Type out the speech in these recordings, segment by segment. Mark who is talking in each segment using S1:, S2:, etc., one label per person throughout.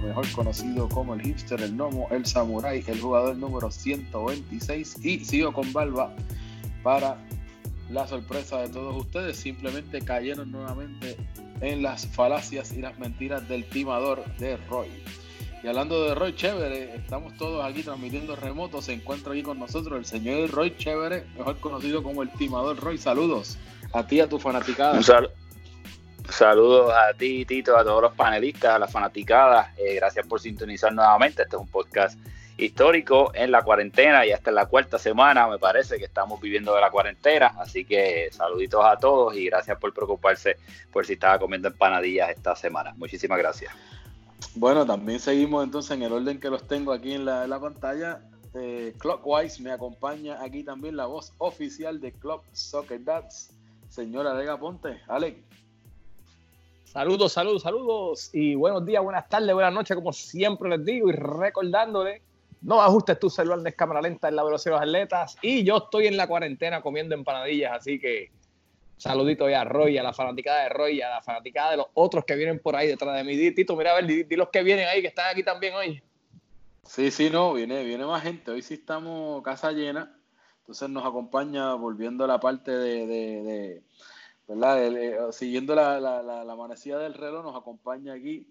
S1: Mejor conocido como el hipster, el gnomo, el samurai, el jugador número 126 y sigo con Barba para la sorpresa de todos ustedes, simplemente cayeron nuevamente en las falacias y las mentiras del timador de Roy. Y hablando de Roy Chévere, estamos todos aquí transmitiendo remoto. Se encuentra aquí con nosotros el señor Roy Chévere, mejor conocido como el timador Roy. Saludos a ti, a tu fanaticada.
S2: Saludos a ti, Tito, a todos los panelistas, a las fanaticadas. Eh, gracias por sintonizar nuevamente. Este es un podcast histórico en la cuarentena y hasta la cuarta semana me parece que estamos viviendo de la cuarentena, así que saluditos a todos y gracias por preocuparse por si estaba comiendo empanadillas esta semana. Muchísimas gracias.
S1: Bueno, también seguimos entonces en el orden que los tengo aquí en la, pantalla. Eh, Clockwise me acompaña aquí también la voz oficial de Club Soccer Dads, señora Vega Ponte. Alex.
S3: Saludos, saludos, saludos y buenos días, buenas tardes, buenas noches, como siempre les digo y recordándole no ajustes tu celular de cámara lenta en la velocidad de los atletas. Y yo estoy en la cuarentena comiendo empanadillas, así que saludito ya a Roy, a la fanaticada de Roy, a la fanaticada de los otros que vienen por ahí detrás de mí. Tito, mira a ver, di, los que vienen ahí, que están aquí también hoy.
S1: Sí, sí, no, viene, viene más gente. Hoy sí estamos casa llena. Entonces nos acompaña, volviendo a la parte de, ¿verdad? siguiendo la, la, la, amanecida del reloj, nos acompaña aquí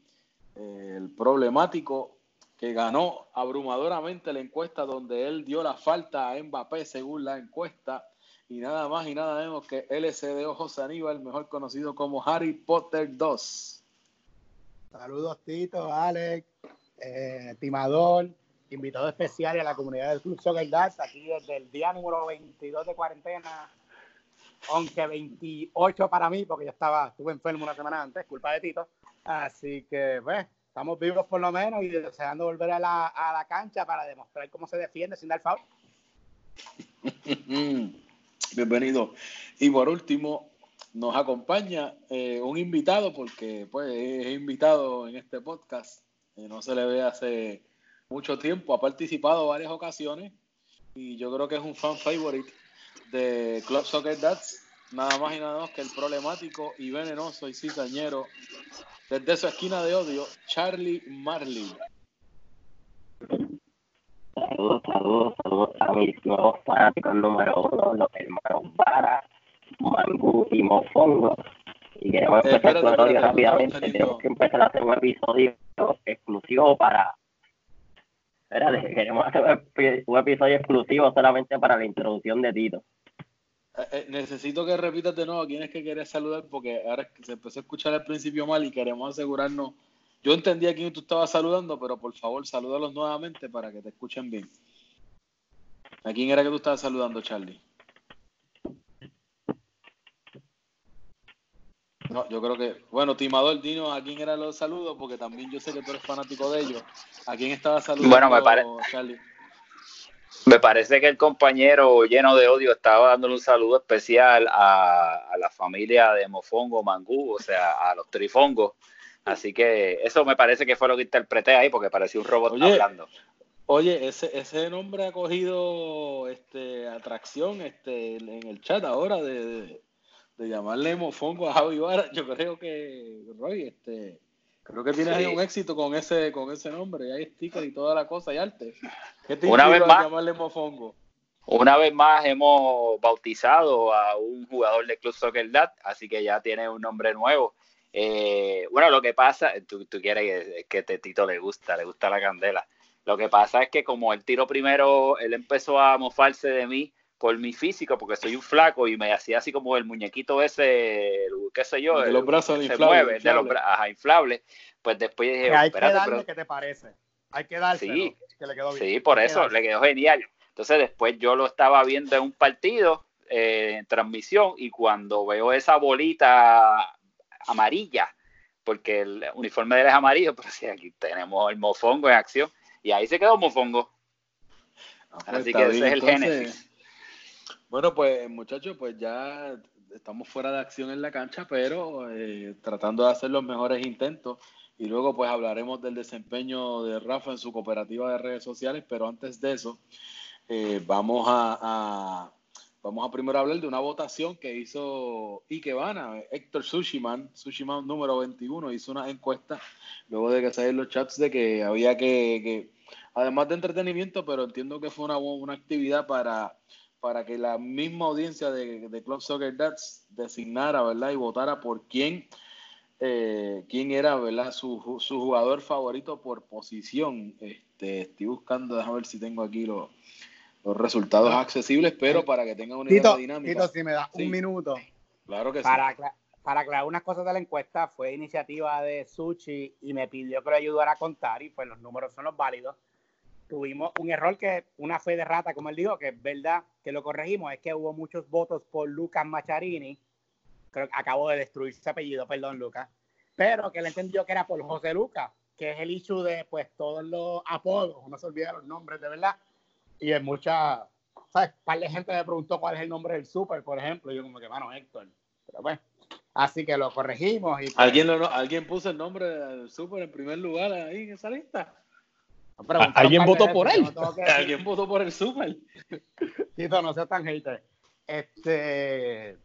S1: eh, el problemático que ganó abrumadoramente la encuesta donde él dio la falta a Mbappé según la encuesta y nada más y nada menos que LCD José Aníbal, mejor conocido como Harry Potter 2.
S4: Saludos Tito, Alex, eh, Timador, invitado especial a la comunidad del Club Soccer Dance, aquí desde el día número 22 de cuarentena, aunque 28 para mí, porque yo estaba, estuve enfermo una semana antes, culpa de Tito, así que pues estamos vivos por lo menos y deseando volver a la, a la cancha para demostrar cómo se defiende sin dar foul.
S1: Bienvenido. Y por último, nos acompaña eh, un invitado, porque pues es invitado en este podcast, eh, no se le ve hace mucho tiempo, ha participado varias ocasiones y yo creo que es un fan favorite de Club Soccer Dads, nada más y nada menos que el problemático y venenoso y cizañero desde su esquina de odio, Charlie Marley.
S5: Saludos, saludos, saludos a mis nuevos fanáticos número uno, los hermanos Vara, Mangú y Mofongo. Y queremos eh, empezar con el odio rápidamente. Tenemos que empezar a hacer un episodio exclusivo para. Espérate, queremos hacer un episodio exclusivo solamente para la introducción de Tito.
S1: Eh, eh, necesito que repitas de nuevo a quién es que quieres saludar porque ahora se empezó a escuchar al principio mal y queremos asegurarnos. Yo entendía a quién tú estabas saludando, pero por favor, salúdalos nuevamente para que te escuchen bien. ¿A quién era que tú estabas saludando, Charlie? No, yo creo que, bueno, Timador, dinos a quién era los saludos, porque también yo sé que tú eres fanático de ellos. ¿A quién estaba saludando,
S2: bueno, me parece. Charlie? Me parece que el compañero lleno de odio estaba dándole un saludo especial a, la familia de Mofongo Mangú, o sea, a los trifongos. Así que eso me parece que fue lo que interpreté ahí, porque parecía un robot hablando.
S1: Oye, ese, ese nombre ha cogido este, atracción este, en el chat ahora de, de, llamarle Mofongo a Javi Vara. Yo creo que, Roy, este, Creo que tienes ahí un éxito con ese, con ese nombre. Hay stickers y toda la cosa y arte.
S2: ¿Qué te una vez más, llamarle mofongo? Una vez más hemos bautizado a un jugador de Club Soccer Dad, así que ya tiene un nombre nuevo. Eh, bueno, lo que pasa, tú, tú quieres que, te Tito le gusta, le gusta la candela. Lo que pasa es que como él tiró primero, él empezó a mofarse de mí por mi físico, porque soy un flaco y me hacía así como el muñequito ese, qué sé yo,
S1: de los brazos se mueve,
S2: de los brazos inflables. Pues después dije,
S4: que hay que darle que te parece. Hay que darle
S2: sí, que le quedó bien. Sí, por eso, le quedó genial. Entonces después yo lo estaba viendo en un partido eh, en transmisión y cuando veo esa bolita amarilla, porque el uniforme de él es amarillo, pero sí, aquí tenemos el mofongo en acción y ahí se quedó mofongo. Ah, pues Así que ese es el génesis.
S1: Bueno, pues muchachos, pues ya estamos fuera de acción en la cancha, pero eh, tratando de hacer los mejores intentos. Y luego pues hablaremos del desempeño de Rafa en su cooperativa de redes sociales, pero antes de eso, eh, vamos a, vamos a primero hablar de una votación que hizo Ikebana, Héctor Sushiman, Sushiman número 21, hizo una encuesta luego de que salieron los chats de que había que, además de entretenimiento, pero entiendo que fue una, una actividad para, para que la misma audiencia de, de Club Soccer Dads designara, ¿verdad? Y votara por quién, eh, quién era, ¿verdad? Su, su jugador favorito por posición. Este, estoy buscando, déjame ver si tengo aquí los los resultados accesibles, pero para que tengan una
S4: idea
S1: dinámica.
S4: Tito, si me da un minuto.
S1: Claro que
S4: para,
S1: sí.
S4: Para aclarar unas cosas de la encuesta, fue iniciativa de Suchi y me pidió que lo ayudara a contar y pues los números son los válidos. Tuvimos un error que una fe de rata, como él dijo, que es verdad que lo corregimos, es que hubo muchos votos por Lucas Macharini. Creo que acabo de destruir su apellido, perdón, Lucas. Pero que él entendió que era por José Lucas, que es el issue de pues todos los apodos, no se olvida los nombres de verdad y en mucha, ¿sabes? Un par de gente me preguntó cuál es el nombre del super, por ejemplo, y yo como que, mano, Héctor. Pero bueno, así que lo corregimos. Y, pues
S1: ¿Alguien, lo, ¿Alguien puso el nombre del super en primer lugar ahí en esa lista?
S3: ¿Alguien votó por él?
S1: ¿Alguien votó por el super?
S4: Tito, no seas tan hater. Este...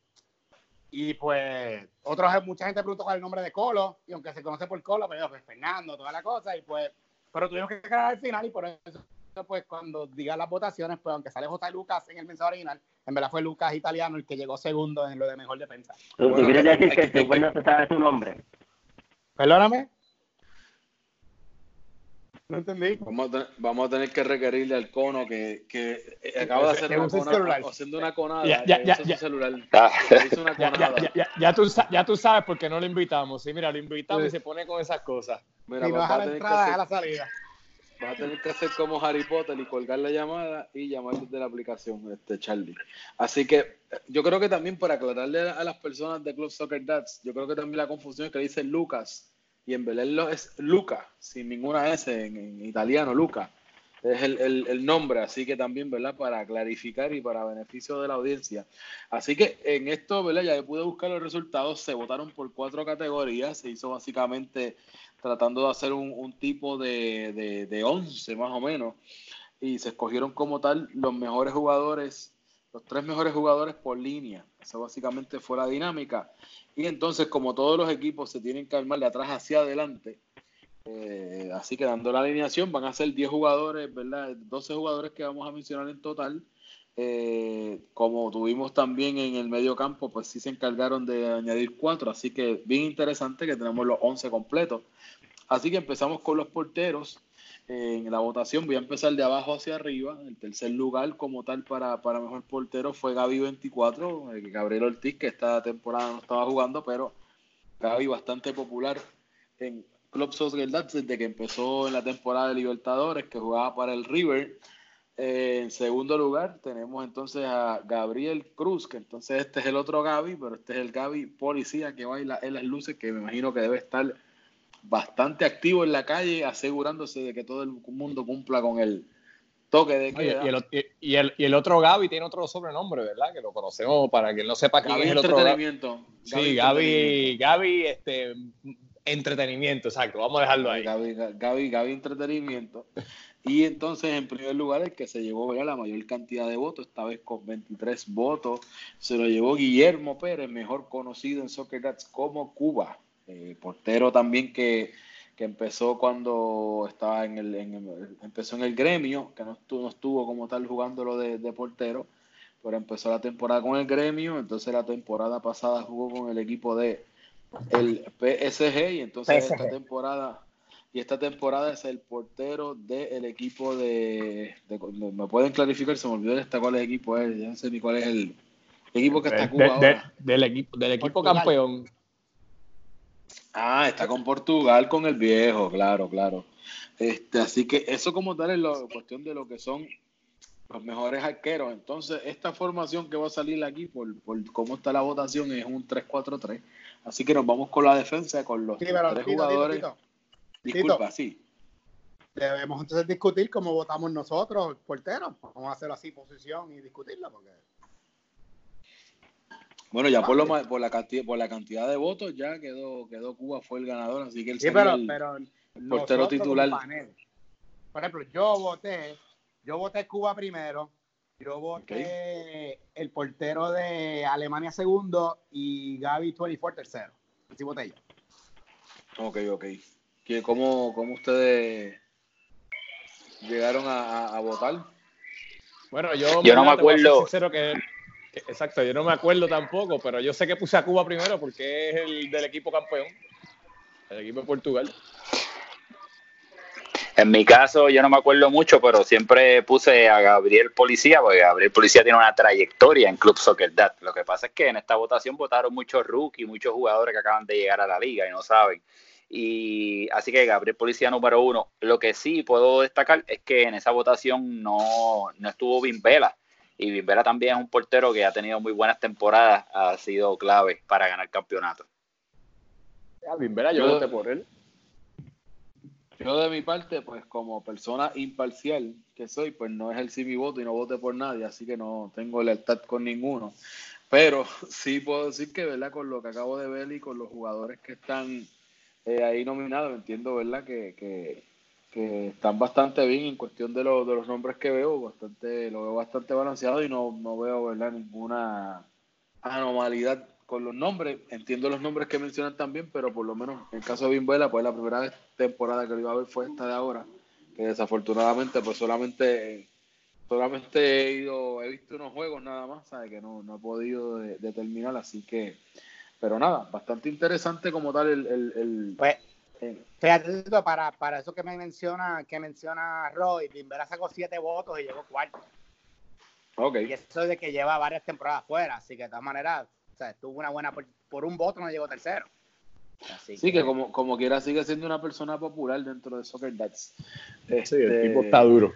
S4: Y pues, otros, mucha gente preguntó cuál es el nombre de Colo, y aunque se conoce por Colo, pero pues Fernando, toda la cosa, y pues, pero tuvimos que quedar al final y por eso pues cuando diga las votaciones, pues aunque sale José Lucas en el mensaje original, en verdad fue Lucas italiano el que llegó segundo en lo de mejor defensa.
S5: ¿Tú, quieres decir que este no se sabe su nombre?
S4: Perdóname. No entendí.
S1: Vamos a, vamos a, tener que requerirle al cono que, que acaba de hacer una conada, haciendo una conada.
S3: Ya, ya, ya, ya,
S1: celular.
S3: Una conada. Ya, ya, tú, ya tú sabes por qué no lo invitamos. Sí, mira, lo invitamos y se pone con esas cosas.
S4: Mira, y no a la entrada, a la salida.
S1: Vas a tener que hacer como Harry Potter y colgar la llamada y llamar desde la aplicación, este Charlie. Así que yo creo que también para aclararle a las personas de Club Soccer Dads, yo creo que también la confusión es que dice Lucas y en Belén es Luca, sin ninguna S en, italiano, Luca. Es el, el, nombre, así que también, ¿verdad? Para clarificar y para beneficio de la audiencia. Así que en esto, ¿verdad? Ya pude buscar los resultados, se votaron por cuatro categorías, se hizo básicamente tratando de hacer un, tipo de, de, de, once más o menos, y se escogieron como tal los mejores jugadores, los tres mejores jugadores por línea. Esa básicamente fue la dinámica. Y entonces, como todos los equipos se tienen que armar de atrás hacia adelante, eh, así que dando la alineación van a ser 10 jugadores, ¿verdad? 12 jugadores que vamos a mencionar en total. Eh, como tuvimos también en el medio campo, pues sí se encargaron de añadir cuatro, así que bien interesante que tenemos los 11 completos. Así que empezamos con los porteros. En la votación voy a empezar de abajo hacia arriba. El tercer lugar como tal para, para mejor portero fue Gaby 24, el Gabriel Ortiz, que esta temporada no estaba jugando, pero Gaby bastante popular en Club Soccer desde que empezó en la temporada de Libertadores, que jugaba para el River en segundo lugar tenemos entonces a Gabriel Cruz, que entonces este es el otro Gaby, pero este es el Gaby policía que baila en las luces, que me imagino que debe estar bastante activo en la calle, asegurándose de que todo el mundo cumpla con el toque de queda.
S3: Y el, y, el, otro Gaby tiene otro sobrenombre, ¿verdad? Que lo conocemos para quien no sepa quién
S1: es
S3: el
S1: otro entretenimiento.
S3: Sí, Gaby, Gaby, este, entretenimiento, exacto, vamos a dejarlo ahí.
S1: Gaby, Gaby, Gaby entretenimiento. Y entonces, en primer lugar, el que se llevó la mayor cantidad de votos, esta vez con 23 votos, se lo llevó Guillermo Pérez, mejor conocido en Soccer Cats como Cuba, eh, portero también que, empezó cuando estaba en el, empezó en el gremio, que no estuvo, no estuvo como tal jugándolo de, de portero, pero empezó la temporada con el gremio, entonces la temporada pasada jugó con el equipo de el PSG y entonces esta temporada y esta temporada es el portero del equipo de, Me pueden clarificar, se me olvidó esta cuál es el equipo es, ya no sé ni cuál es el equipo que está Cuba ahora.
S3: del equipo, del equipo campeón.
S1: Ah, está con Portugal, con el viejo, claro, claro. Este, así que eso como tal es la cuestión de lo que son los mejores arqueros. Entonces, esta formación que va a salir aquí, por, por cómo está la votación, es un 3-4-3. Así que nos vamos con la defensa, con los tres jugadores. Disculpa, sí.
S4: Debemos entonces discutir cómo votamos nosotros, porteros. Vamos a hacer así posición y discutirla porque.
S1: Bueno, ya por, lo, por, la cantidad, por la cantidad de votos ya quedó, quedó Cuba fue el ganador, así que él
S4: sí, pero, pero
S1: portero titular.
S4: Por ejemplo, yo voté, yo voté Cuba primero, Yo voté el portero de Alemania segundo y Gaby 24 tercero. Así voté yo.
S1: Ok, ok. ¿Cómo, cómo ustedes llegaron a, votar?
S3: Bueno, yo,
S2: yo no me acuerdo.
S3: que, exacto, yo no me acuerdo tampoco, pero yo sé que puse a Cuba primero porque es el del equipo campeón, el equipo de Portugal.
S2: En mi caso, yo no me acuerdo mucho, pero siempre puse a Gabriel Policía, porque Gabriel Policía tiene una trayectoria en Club Soccer Dad. Lo que pasa es que en esta votación votaron muchos rookies, muchos jugadores que acaban de llegar a la liga y no saben. Y así que Gabriel Policía número uno. Lo que sí puedo destacar es que en esa votación no, no estuvo Bimbela. Y Bimbela también es un portero que ha tenido muy buenas temporadas, ha sido clave para ganar campeonato.
S3: Bimbela, yo voté por él.
S1: Yo de mi parte, pues como persona imparcial que soy, pues no es el sí mi voto y no voté por nadie, así que no tengo lealtad con ninguno. Pero sí puedo decir que, ¿verdad? Con lo que acabo de ver y con los jugadores que están eh, ahí nominados, entiendo, ¿verdad? Que, que, están bastante bien en cuestión de, de los nombres que veo, bastante lo veo bastante balanceado y no, no veo, ¿verdad? Ninguna anomalidad con los nombres, entiendo los nombres que mencionan también, pero por lo menos en el caso de Bimbuela, pues la primera temporada que lo iba a ver fue esta de ahora, que desafortunadamente pues solamente solamente he ido, he visto unos juegos nada más, ¿sabe? que no, no he podido determinar, así que, pero nada, bastante interesante como tal el... el, el
S4: pues, para, para eso que me menciona, que menciona Roy, Bimbera sacó siete votos y llegó cuarto.
S1: Okay.
S4: Y eso es de que lleva varias temporadas fuera, así que de todas maneras, sea, tuvo una buena. Por, un voto no llegó tercero.
S1: sí, que, como, como quiera sigue siendo una persona popular dentro de Soccer Dats.
S3: sí, el este, tipo está duro.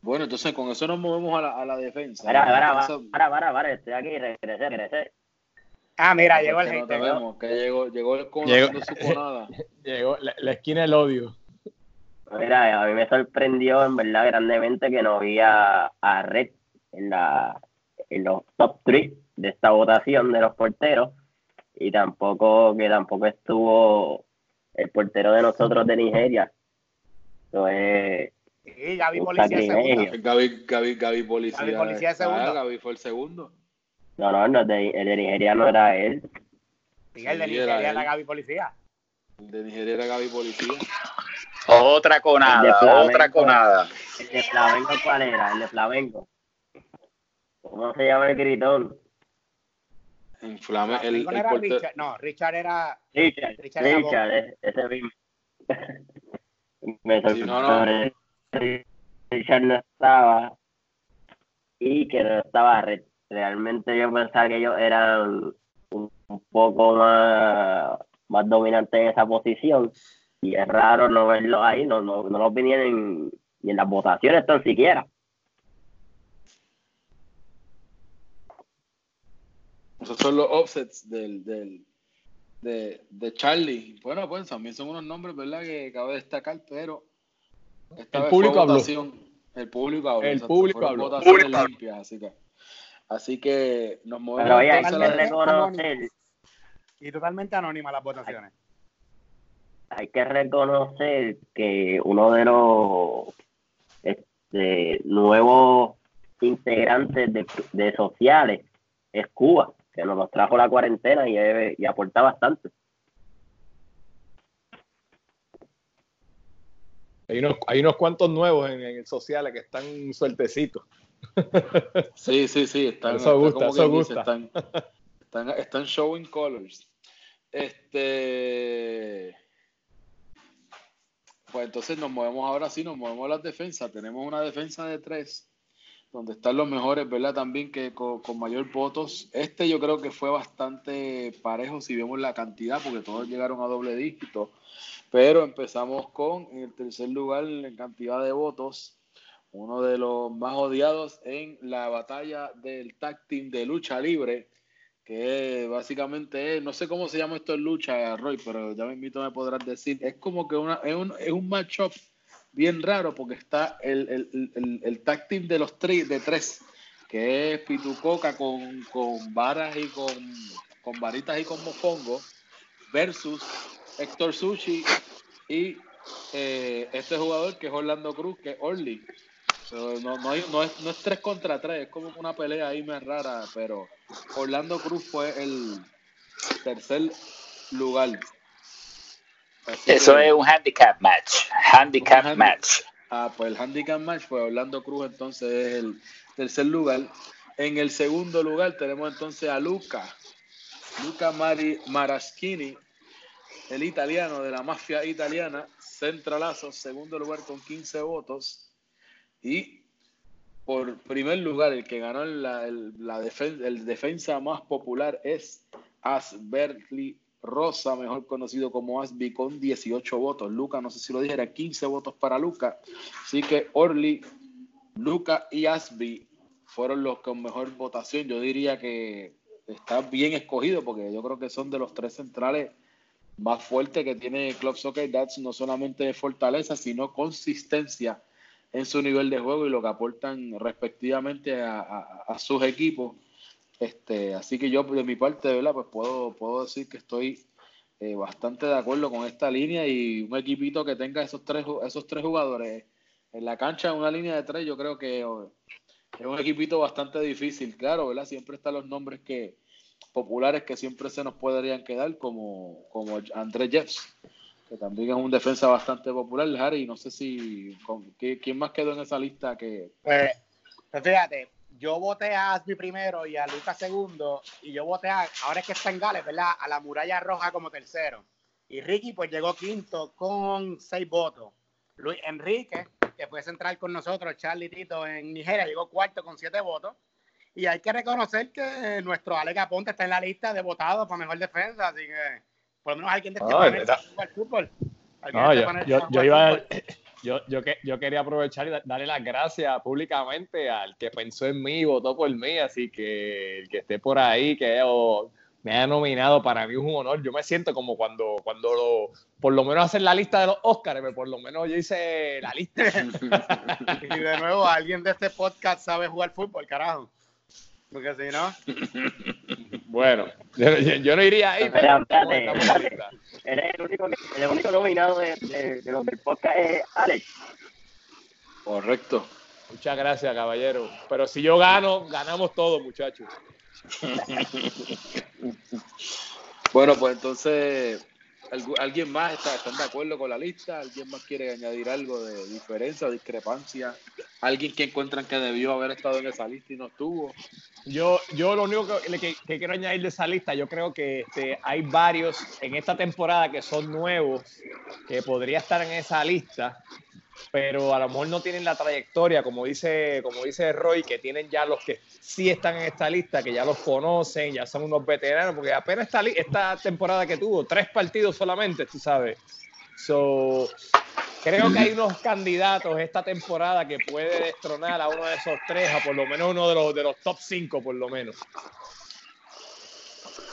S1: Bueno, entonces con eso nos movemos a la, a la defensa.
S5: Para, para, para, para, para, estoy aquí, regresé, regresé.
S4: Ah, mira, llegó el
S1: gente. No que llegó, llegó el con llegó, su conada.
S3: llegó la, la, esquina del odio.
S5: Mira, a mí me sorprendió en verdad grandemente que no había a Red en, la, en los top 3 de esta votación de los porteros y tampoco que tampoco estuvo el portero de nosotros de Nigeria. Entonces,
S4: sí, Gaby Policía segundo.
S1: Gaby, Gaby, Gaby Policía.
S4: Gaby Policía segundo.
S1: Ah, Gaby fue el segundo.
S5: No, no, no el de Nigeria no era él.
S4: Sí, el de Nigeria era, Gaby Policía.
S1: El de Nigeria era Gaby Policía.
S2: Otra conada, otra conada.
S5: ¿El de Flamengo cuál era? El de Flamengo. ¿Cómo se llama el gritón?
S1: Inflame el, el
S4: era Richard, no, Richard era.
S5: Richard, Richard, Richard ese mismo. Me sorprendió. no, no. Richard no estaba. Y que no estaba. Realmente yo pensaba que ellos eran un, poco más, más dominantes en esa posición. Y es raro no verlos ahí, no, no, no los vinieron ni en las votaciones tan siquiera.
S1: Esos son los offsets del, del, de, de, Charlie. Bueno, pues también son unos nombres, ¿verdad? Que cabe destacar, pero
S3: esta el vez público habló.
S1: El público habló.
S3: El público habló.
S1: así que, así que nos movemos. Pero
S5: hay que reconocer.
S4: Y totalmente anónima las votaciones.
S5: Hay, que reconocer que uno de los este, nuevos integrantes de, de sociales es Cuba que nos los trajo la cuarentena y, y aporta bastante.
S3: Hay unos, hay unos cuantos nuevos en, el social que están sueltecitos.
S1: Sí, sí, sí. Están,
S3: eso gusta, eso gusta.
S1: están, están, están, showing colors. Este. Pues entonces nos movemos ahora sí, nos movemos a las defensas. Tenemos una defensa de tres donde están los mejores, ¿verdad? También que con, mayor votos. Este yo creo que fue bastante parejo si vemos la cantidad, porque todos llegaron a doble dígito. Pero empezamos con, en el tercer lugar, en cantidad de votos, uno de los más odiados en la batalla del tag team de lucha libre, que básicamente es, no sé cómo se llama esto en lucha, Roy, pero ya me invito, me podrás decir, es como que una, es un, es un matchup bien raro porque está el, el, el, el tag team de los tres, de tres, que es Pitucoca con, con varas y con, con varitas y con mofongo, versus Héctor Sushi y eh, este jugador que es Orlando Cruz, que es Orly. No, no, no, es, no es tres contra tres, es como una pelea ahí más rara, pero Orlando Cruz fue el tercer lugar.
S2: Eso es un handicap match. Handicap match.
S1: Ah, pues el handicap match, pues Orlando Cruz entonces es el tercer lugar. En el segundo lugar tenemos entonces a Luca, Luca Mari, Maraschini, el italiano de la mafia italiana, centralazo, segundo lugar con 15 votos. Y por primer lugar, el que ganó la, la el defensa más popular es Asberly Rosa, mejor conocido como Asby, con 18 votos. Luca, no sé si lo dijera, 15 votos para Luca. Así que Orly, Luca y Asby fueron los con mejor votación. Yo diría que está bien escogido porque yo creo que son de los tres centrales más fuertes que tiene Club Soccer Dats, no solamente fortaleza, sino consistencia en su nivel de juego y lo que aportan respectivamente a, sus equipos. Este, así que yo de mi parte, ¿verdad? Pues puedo, puedo decir que estoy eh, bastante de acuerdo con esta línea y un equipito que tenga esos tres, esos tres jugadores en la cancha, una línea de tres, yo creo que oh, es un equipito bastante difícil, claro, ¿verdad? Siempre están los nombres que populares que siempre se nos podrían quedar, como, como Andrés Jeffs, que también es un defensa bastante popular, Harry, no sé si, ¿quién más quedó en esa lista que...
S4: Pues, pues, fíjate, yo voté a Asby primero y a Lucas segundo, y yo voté a, ahora es que está en Gales, ¿verdad? A la Muralla Roja como tercero. Y Ricky pues llegó quinto con seis votos. Luis Enrique, que fue central con nosotros, Charlie Tito en Nigeria, llegó cuarto con siete votos. Y hay que reconocer que nuestro Alex Aponte está en la lista de votados para mejor defensa, así que por lo menos alguien de este panel al fútbol.
S3: No, este yo, yo, iba, yo, yo, yo, quería aprovechar y darle las gracias públicamente al que pensó en mí y votó por mí, así que el que esté por ahí, que me haya nominado, para mí es un honor. Yo me siento como cuando, cuando lo, por lo menos hacen la lista de los Oscars, por lo menos yo hice la lista.
S4: y de nuevo, alguien de este podcast sabe jugar fútbol, carajo. Porque si no.
S3: Bueno, yo, no iría ahí.
S5: Pero, espérate, Eres el único, el único nominado de, de, de los del podcast es Alex.
S1: Correcto.
S3: Muchas gracias, caballero. Pero si yo gano, ganamos todos, muchachos.
S1: bueno, pues entonces, ¿alguien más está, de acuerdo con la lista? ¿Alguien más quiere añadir algo de diferencia discrepancia? ¿Alguien que encuentran que debió haber estado en esa lista y no estuvo?
S3: Yo, yo lo único que, quiero añadir de esa lista, yo creo que este, hay varios en esta temporada que son nuevos, que podría estar en esa lista, pero a lo mejor no tienen la trayectoria, como dice, como dice Roy, que tienen ya los que sí están en esta lista, que ya los conocen, ya son unos veteranos, porque apenas esta, esta temporada que tuvo, tres partidos solamente, tú sabes. So, creo que hay unos candidatos esta temporada que puede destronar a uno de esos tres, a por lo menos uno de los, de los top cinco, por lo menos.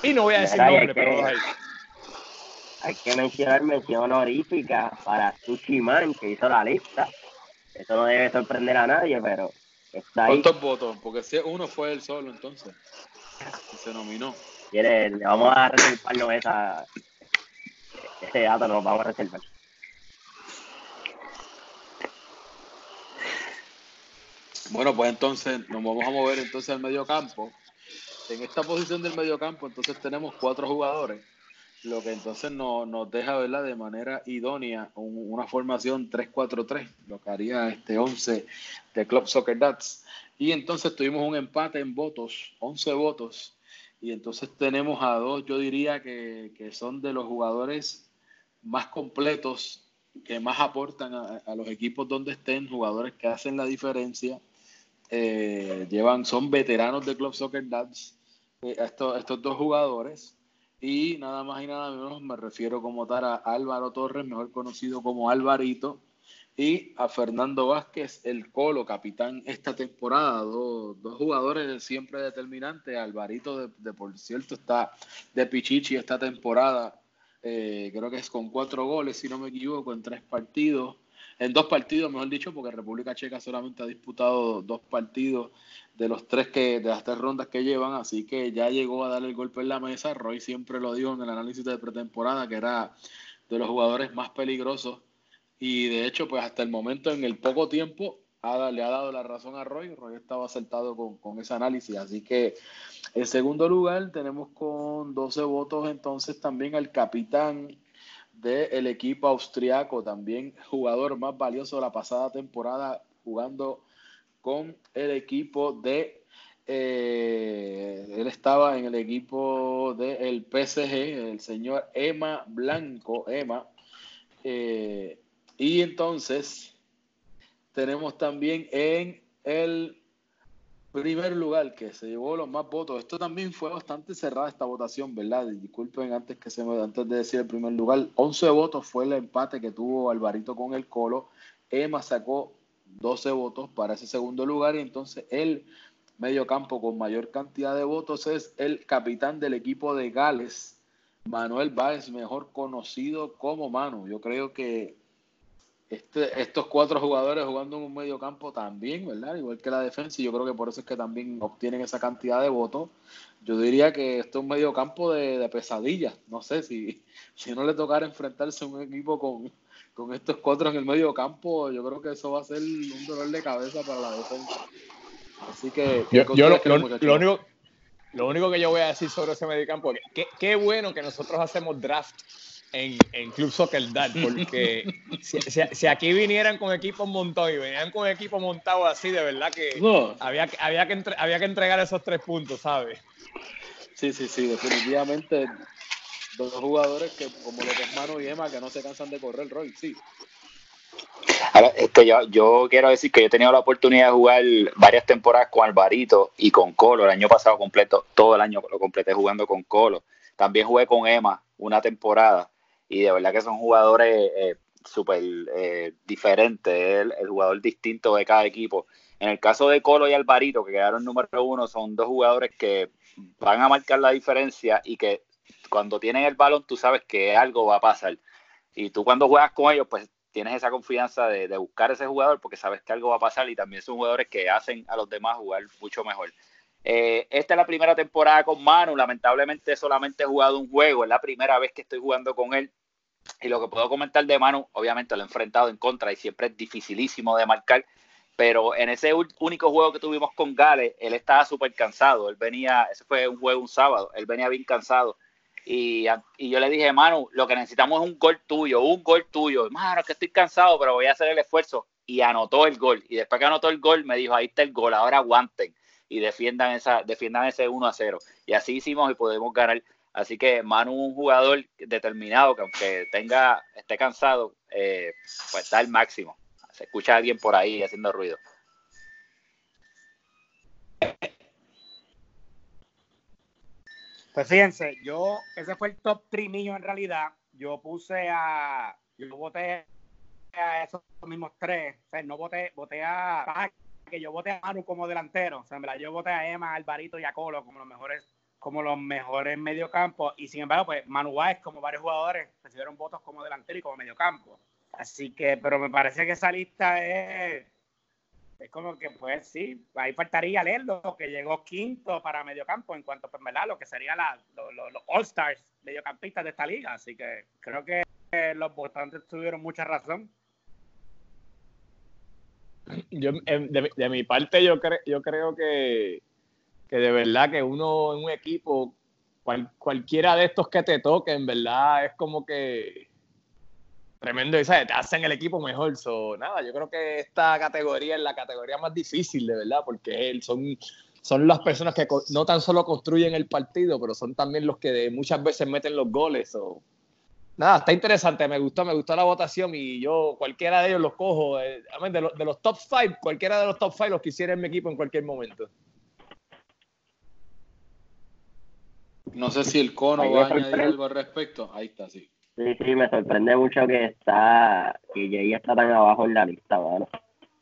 S3: Y no voy a decir nombre, pero hay
S5: hay que mencionar mención honorífica para Man, que hizo la lista. Eso no debe sorprender a nadie, pero está ahí.
S1: ¿Cuántos votos? Porque si uno fue él solo, entonces. Se nominó.
S5: Quiere, le vamos a reservarnos esa. Ese dato lo vamos a reservar.
S1: Bueno, pues entonces nos vamos a mover entonces al medio campo. En esta posición del medio campo, entonces tenemos cuatro jugadores lo que entonces nos, deja ¿verdad? de manera idónea una formación 3-4-3, lo que haría este 11 de Club Soccer Dats. Y entonces tuvimos un empate en votos, 11 votos, y entonces tenemos a dos, yo diría que, son de los jugadores más completos, que más aportan a, los equipos donde estén, jugadores que hacen la diferencia, eh, llevan, son veteranos de Club Soccer Dats, eh, estos, estos dos jugadores. Y nada más y nada menos me refiero como tal a Álvaro Torres, mejor conocido como Alvarito, y a Fernando Vázquez, el Colo, capitán esta temporada. Dos, jugadores siempre determinantes. Alvarito, de, por cierto, está de Pichichi esta temporada. Eh, creo que es con cuatro goles, si no me equivoco, en tres partidos en dos partidos, mejor dicho, porque República Checa solamente ha disputado dos partidos de los tres que, de las tres rondas que llevan, así que ya llegó a dar el golpe en la mesa. Roy siempre lo dijo en el análisis de pretemporada, que era de los jugadores más peligrosos. Y de hecho, pues hasta el momento, en el poco tiempo, le ha dado la razón a Roy. Roy estaba acertado con, con, ese análisis. Así que en segundo lugar tenemos con 12 votos entonces también al capitán del equipo austriaco, también jugador más valioso de la pasada temporada, jugando con el equipo de eh, él estaba en el equipo del PSG, el señor Emma Blanco, Emma. Eh, y entonces tenemos también en el primer lugar que se llevó los más votos. Esto también fue bastante cerrada esta votación, ¿verdad? Disculpen antes que se me antes de decir el primer lugar. 11 votos fue el empate que tuvo Alvarito con el Colo. Emma sacó 12 votos para ese segundo lugar y entonces él medio campo con mayor cantidad de votos es el capitán del equipo de Gales, Manuel Báez, mejor conocido como Manu. Yo creo que este, estos cuatro jugadores jugando en un medio campo también, ¿verdad? Igual que la defensa, y yo creo que por eso es que también obtienen esa cantidad de votos. Yo diría que esto es un medio campo de, de pesadillas. No sé si, si no le tocara enfrentarse a un equipo con, con estos cuatro en el medio campo, yo creo que eso va a ser un dolor de cabeza para la defensa. Así que
S3: yo, lo, único, lo único que yo voy a decir sobre ese medicampo es que qué bueno que nosotros hacemos draft en, en Club Soccer Dad, porque si, aquí vinieran con equipos montados y venían con equipos montados así, de verdad que había, había, que había que entregar esos tres puntos, ¿sabes?
S1: Sí, sí, sí, definitivamente dos jugadores que como lo que es Mano y Emma que no se cansan de correr, Roy, sí.
S2: Ahora, este, yo, yo quiero decir que yo he tenido la oportunidad de jugar varias temporadas con Alvarito y con Colo. El año pasado completo, todo el año lo completé jugando con Colo. También jugué con Emma una temporada y de verdad que son jugadores eh, súper eh, diferentes, el, jugador distinto de cada equipo. En el caso de Colo y Alvarito, que quedaron número uno, son dos jugadores que van a marcar la diferencia y que cuando tienen el balón tú sabes que algo va a pasar. Y tú cuando juegas con ellos, pues tienes esa confianza de, buscar ese jugador porque sabes que algo va a pasar y también son jugadores que hacen a los demás jugar mucho mejor. Eh, esta es la primera temporada con Manu, lamentablemente solamente he jugado un juego, es la primera vez que estoy jugando con él. Y lo que puedo comentar de Manu, obviamente lo he enfrentado en contra y siempre es dificilísimo de marcar, pero en ese único juego que tuvimos con Gales, él estaba súper cansado, él venía, ese fue un juego un sábado, él venía bien cansado y, yo le dije, Manu, lo que necesitamos es un gol tuyo, un gol tuyo. Mano, es que estoy cansado, pero voy a hacer el esfuerzo. Y anotó el gol. Y después que anotó el gol, me dijo, ahí está el gol, ahora aguanten y defiendan, esa, defiendan ese 1 a 0. Y así hicimos y podemos ganar. Así que Manu, un jugador determinado que aunque tenga, esté cansado, eh, pues está al máximo. Se escucha a alguien por ahí haciendo ruido.
S4: Pues fíjense, yo, ese fue el top 3 mío en realidad. Yo puse a, yo voté a esos mismos tres. O no voté, voté a, que yo voté a Manu como delantero. O sea, en verdad, yo voté a Emma, Alvarito y a Colo como los mejores, como los mejores mediocampos. Y sin embargo, pues Manu Báez, como varios jugadores, recibieron votos como delantero y como mediocampo. Así que, pero me parece que esa lista es es como que, pues sí, ahí faltaría leerlo, que llegó quinto para mediocampo en cuanto, pues, ¿verdad? Lo que sería la, los All-Stars mediocampistas de esta liga. Así que creo que los votantes tuvieron mucha razón.
S3: Yo, em, de, mi parte, yo, creo yo creo que, que de verdad que uno en un equipo, cualquiera de estos que te toquen, verdad, es como que tremendo, y te hacen el equipo mejor. So, nada, yo creo que esta categoría es la categoría más difícil, de verdad, porque son, son las personas que no tan solo construyen el partido, pero son también los que muchas veces meten los goles. o nada, está interesante, me gustó, me gustó la votación y yo cualquiera de ellos los cojo. Eh, de, los, de los top five, cualquiera de los top five los quisiera en mi equipo en cualquier momento.
S1: No sé si el cono va a añadir algo al respecto. Ahí está, sí.
S5: Sí, sí, me sorprende mucho que está, que Jay está tan abajo en la lista, mano.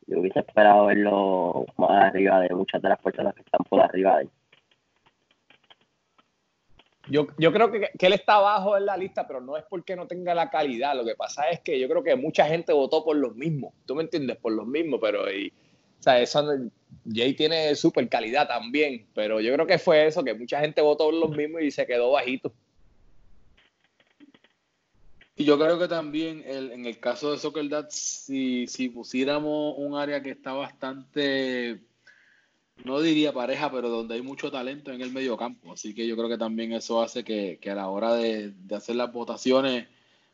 S5: Yo hubiese esperado verlo más arriba de muchas de las personas que están por arriba de él.
S3: Yo, yo creo que, que, él está abajo en la lista, pero no es porque no tenga la calidad. Lo que pasa es que yo creo que mucha gente votó por los mismos. ¿Tú me entiendes? Por los mismos, pero o sea, eso, Jay tiene súper calidad también, pero yo creo que fue eso, que mucha gente votó por los mismos y se quedó bajito.
S1: Y yo creo que también el, en el caso de Soccer si, si pusiéramos un área que está bastante, no diría pareja, pero donde hay mucho talento en el medio campo. Así que yo creo que también eso hace que, a la hora de, hacer las votaciones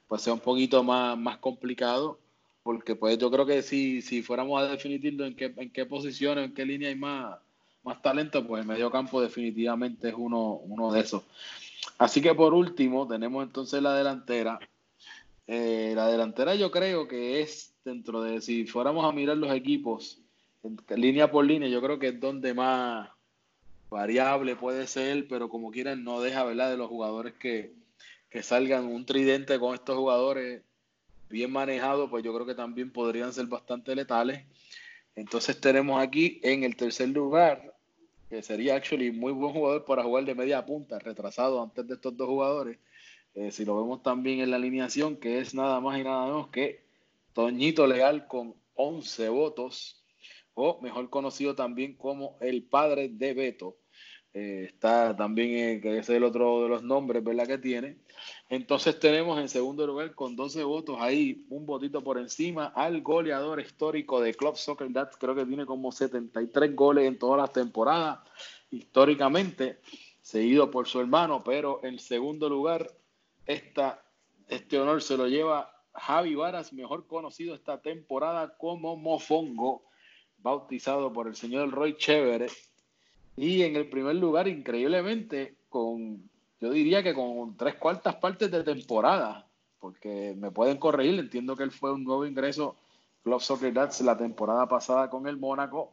S1: pues sea un poquito más, más complicado. Porque pues yo creo que si, si fuéramos a definirlo en qué, en qué posiciones, en qué línea hay más, más talento, pues el medio campo definitivamente es uno, uno de esos. Así que por último tenemos entonces la delantera eh, la delantera yo creo que es dentro de, si fuéramos a mirar los equipos, línea por línea, yo creo que es donde más variable puede ser, pero como quieran no deja, ¿verdad? De los jugadores que, que salgan un tridente con estos jugadores bien manejados, pues yo creo que también podrían ser bastante letales. Entonces tenemos aquí en el tercer lugar, que sería actually muy buen jugador para jugar de media punta, retrasado antes de estos dos jugadores, eh, si lo vemos también en la alineación, que es nada más y nada menos que Toñito Leal con 11 votos, o mejor conocido también como el padre de Beto. Eh, está también, eh, que es el otro de los nombres, ¿verdad? Que tiene. Entonces tenemos en segundo lugar con 12 votos ahí, un votito por encima al goleador histórico de Club Soccer Dad, creo que tiene como 73 goles en todas las temporadas, históricamente, seguido por su hermano, pero en segundo lugar esta, este honor se lo lleva Javi Varas, mejor conocido esta temporada como Mofongo, bautizado por el señor Roy Chévere. Y en el primer lugar, increíblemente, con, yo diría que con tres cuartas partes de temporada, porque me pueden corregir, entiendo que él fue un nuevo ingreso Club Soccer Dats la temporada pasada con el Mónaco,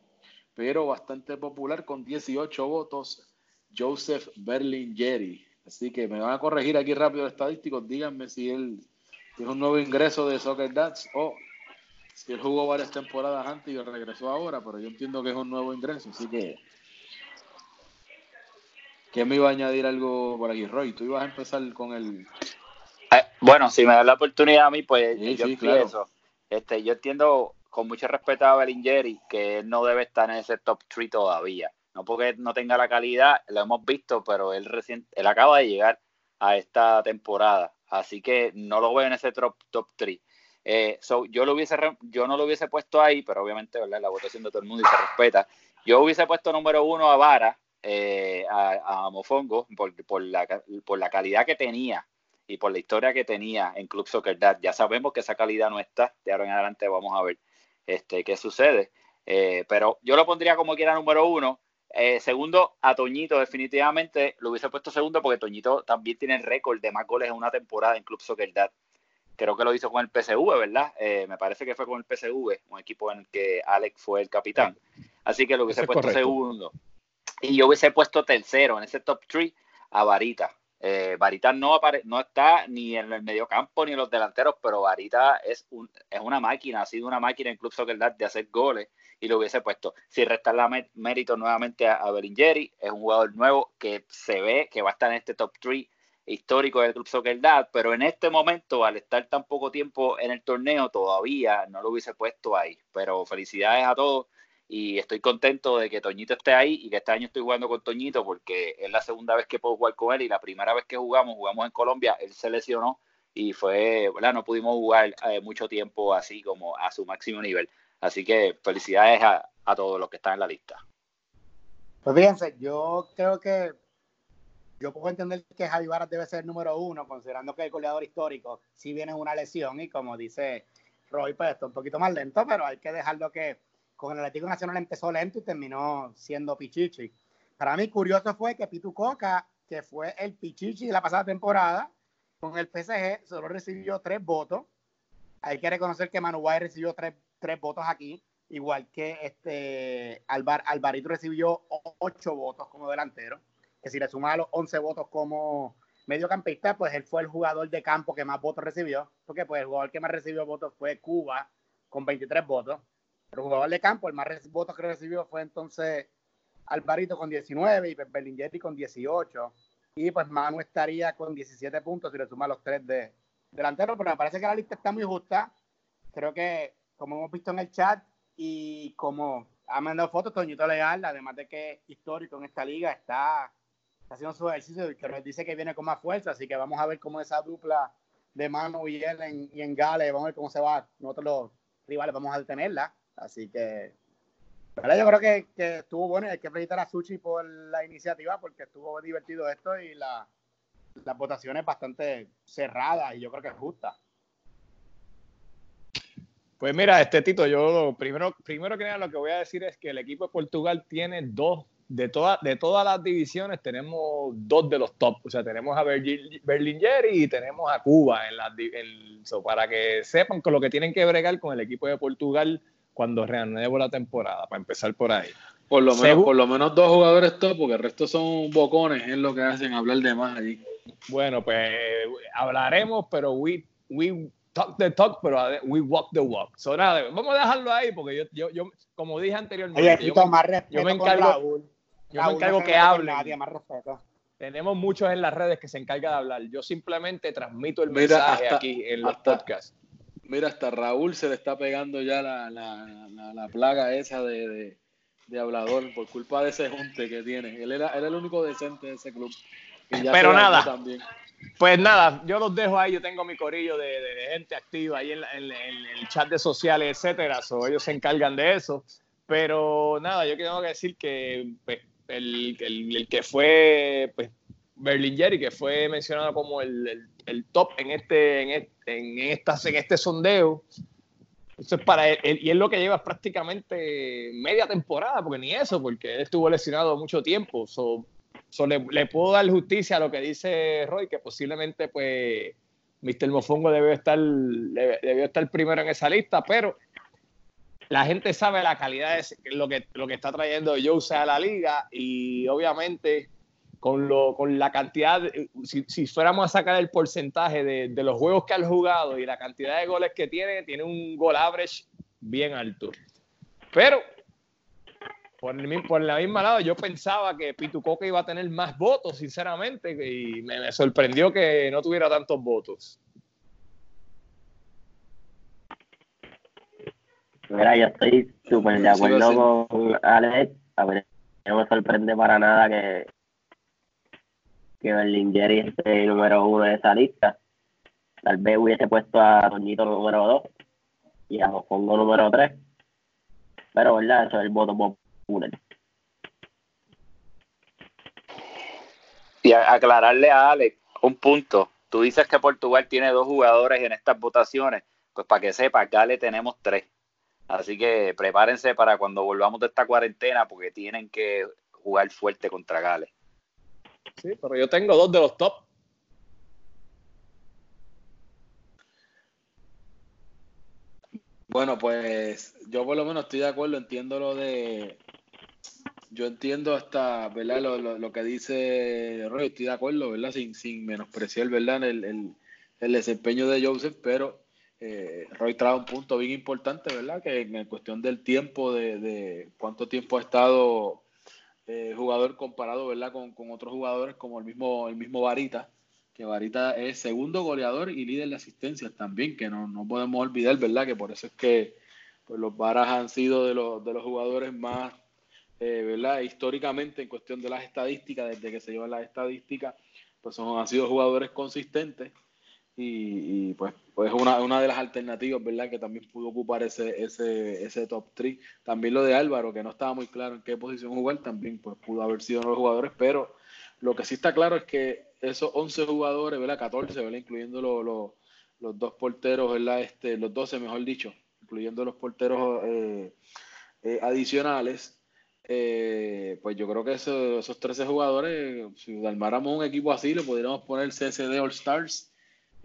S1: pero bastante popular con 18 votos, Joseph Berlingeri. Así que me van a corregir aquí rápido estadísticos. Díganme si él es un nuevo ingreso de Soccer Dats o si él jugó varias temporadas antes y regresó ahora, pero yo entiendo que es un nuevo ingreso. Así que. ¿Quién me iba a añadir algo por aquí? Roy, tú ibas a empezar con el.
S2: Eh, bueno, si me das la oportunidad a mí, pues yo empiezo. Este, yo entiendo con mucho respeto a Berlingeri que él no debe estar en ese top 3 todavía. No porque no tenga la calidad, lo hemos visto, pero él recién, él acaba de llegar a esta temporada, así que no lo veo en ese top, top 3. Eh, yo, lo hubiese, yo no lo hubiese puesto ahí, pero obviamente la votación de todo el mundo y se respeta. Yo hubiese puesto número uno a Vara, eh, a, Mofongo, por, la, calidad que tenía y por la historia que tenía en Club Soccer Dad. Ya sabemos que esa calidad no está, de ahora en adelante vamos a ver este, qué sucede. Eh, pero yo lo pondría como quiera número uno. Segundo, a Toñito definitivamente lo hubiese puesto segundo porque Toñito también tiene el récord de más goles en una temporada en Club Soccer Dad. Creo que lo hizo con el PSV, ¿verdad? Eh, me parece que fue con el PSV, un equipo en el que Alex fue el capitán. Así que lo hubiese puesto segundo. Y yo hubiese puesto tercero en ese top 3 a Varita. Eh, Varita no, no está ni en el mediocampo ni en los delanteros, pero Varita es, un, es una máquina, ha sido una máquina en Club Soccer de hacer goles y lo hubiese puesto. Si la mérito nuevamente a, a es un jugador nuevo que se ve que va a estar en este top 3 histórico del Club Soccer Dad, pero en este momento, al estar tan poco tiempo en el torneo, todavía no lo hubiese puesto ahí. Pero felicidades a todos y estoy contento de que Toñito esté ahí y que este año estoy jugando con Toñito porque es la segunda vez que puedo jugar con él y la primera vez que jugamos, jugamos en Colombia, él se lesionó y fue. No pudimos jugar eh, mucho tiempo así como a su máximo nivel. Así que felicidades a, todos los que están en la lista.
S4: Pues fíjense, yo creo que yo puedo entender que Javi Varas debe ser el número uno, considerando que el goleador histórico sí viene una lesión y como dice Roy, pues esto un poquito más lento, pero hay que dejarlo que con el Atlético Nacional empezó lento y terminó siendo Pichichi. Para mí curioso fue que Pitu Coca, que fue el Pichichi de la pasada temporada, con el PSG solo recibió tres votos. Hay que reconocer que Manu recibió tres tres votos aquí, igual que este Alvar, Alvarito recibió ocho votos como delantero, que si le suma los 11 votos como mediocampista, pues él fue el jugador de campo que más votos recibió, porque pues el jugador que más recibió votos fue Cuba con 23 votos, pero el jugador de campo, el más votos que recibió fue entonces Alvarito con 19 y Berlinghetti con 18, y pues Manu estaría con 17 puntos si le suma los tres de delantero, pero me parece que la lista está muy justa, creo que como hemos visto en el chat y como ha mandado fotos Toñito Leal, además de que histórico en esta liga, está, haciendo su ejercicio y que nos dice que viene con más fuerza, así que vamos a ver cómo esa dupla de Manu y él en, y en Gale. Vamos a ver cómo se va. Nosotros los rivales vamos a detenerla. Así que, ¿verdad? yo creo que, que estuvo bueno. Hay que felicitar a Suchi por la iniciativa porque estuvo divertido esto y la, las votaciones bastante cerradas y yo creo que es justa.
S3: Pues mira, este Tito, yo primero, primero que nada lo que voy a decir es que el equipo de Portugal tiene dos de, todas de todas las divisiones tenemos dos de los top. O sea, tenemos a Berlinger y tenemos a Cuba en la, para que sepan con lo que tienen que bregar con el equipo de Portugal cuando reanude la temporada, para empezar por ahí.
S1: Por lo, menos, por lo menos dos jugadores top, porque el resto son bocones, es lo que hacen hablar de más allí.
S3: Bueno, pues hablaremos, pero we, we talk the talk, pero we walk the walk. So, nada, vamos a dejarlo ahí, porque yo, yo, yo como dije anteriormente, yo, yo, me encargo yo me encargo que hable. Tenemos muchos en las redes que se encargan de hablar. Yo simplemente transmito el mensaje aquí en los podcasts.
S1: Mira, hasta Raúl se le está pegando ya la, la, la, plaga esa de, de, hablador por culpa de ese junte que tiene. Él era, el único decente de ese club.
S3: Pero nada. Pues nada, yo los dejo ahí. Yo tengo mi corillo de, de gente activa ahí en, en, el chat de sociales, etcétera. ellos se encargan de eso. Pero nada, yo tengo que decir que pues, el, el, que fue pues, Berlinger y que fue mencionado como el, el, top en este, en, este, en, en este sondeo. Eso es para él, y es lo que lleva prácticamente media temporada, porque ni eso, porque él estuvo lesionado mucho tiempo. So, le, puedo dar justicia a lo que dice Roy, que posiblemente pues Mr. Mofongo debió estar, debió estar primero en esa lista, pero la gente sabe la calidad de lo que, lo que está trayendo Jose a la liga y obviamente con, lo, con la cantidad, si, si, fuéramos a sacar el porcentaje de, de, los juegos que ha jugado y la cantidad de goles que tiene, tiene un gol average bien alto. Pero por, el, por la misma lado, yo pensaba que Pitucoque iba a tener más votos, sinceramente, y me sorprendió que no tuviera tantos votos.
S5: Mira, yo estoy súper de acuerdo con Alex. A ver, no me sorprende para nada que, que Berlingeri esté el número uno de esa lista. Tal vez hubiese puesto a Toñito número dos y a Mofongo número tres. Pero, ¿verdad? Eso es el voto popular.
S2: Y aclararle a Alex un punto. Tú dices que Portugal tiene dos jugadores en estas votaciones. Pues para que sepa, acá le tenemos tres. Así que prepárense para cuando volvamos de esta cuarentena porque tienen que jugar fuerte contra Gales.
S3: Sí, pero yo tengo dos de los top.
S1: Bueno, pues yo por lo menos estoy de acuerdo, entiendo lo de... Yo entiendo hasta, ¿verdad? Lo, lo, que dice Roy, estoy de acuerdo, ¿verdad? Sin, sin menospreciar, ¿verdad? El, el, el desempeño de Joseph, pero eh, Roy trae un punto bien importante, ¿verdad? Que en cuestión del tiempo, de, cuánto tiempo ha estado eh, jugador comparado, ¿verdad? Con, otros jugadores como el mismo, el mismo Varita, que Varita es segundo goleador y líder de asistencias también, que no, no podemos olvidar, ¿verdad? Que por eso es que pues, los Varas han sido de los, de los jugadores más, eh, ¿verdad? Históricamente, en cuestión de las estadísticas, desde que se llevan las estadísticas, pues son, han sido jugadores consistentes y, pues, pues una, una de las alternativas, ¿verdad? Que también pudo ocupar ese, ese, ese top 3. También lo de Álvaro, que no estaba muy claro en qué posición jugar, también pues pudo haber sido uno de los jugadores, pero lo que sí está claro es que esos 11 jugadores, ¿verdad? 14, ¿verdad? Incluyendo los dos porteros, ¿verdad? Este, los 12, mejor dicho, incluyendo los porteros eh, eh, adicionales, eh, pues yo creo que esos 13 jugadores, si armáramos un equipo así, le podríamos poner CSD All Stars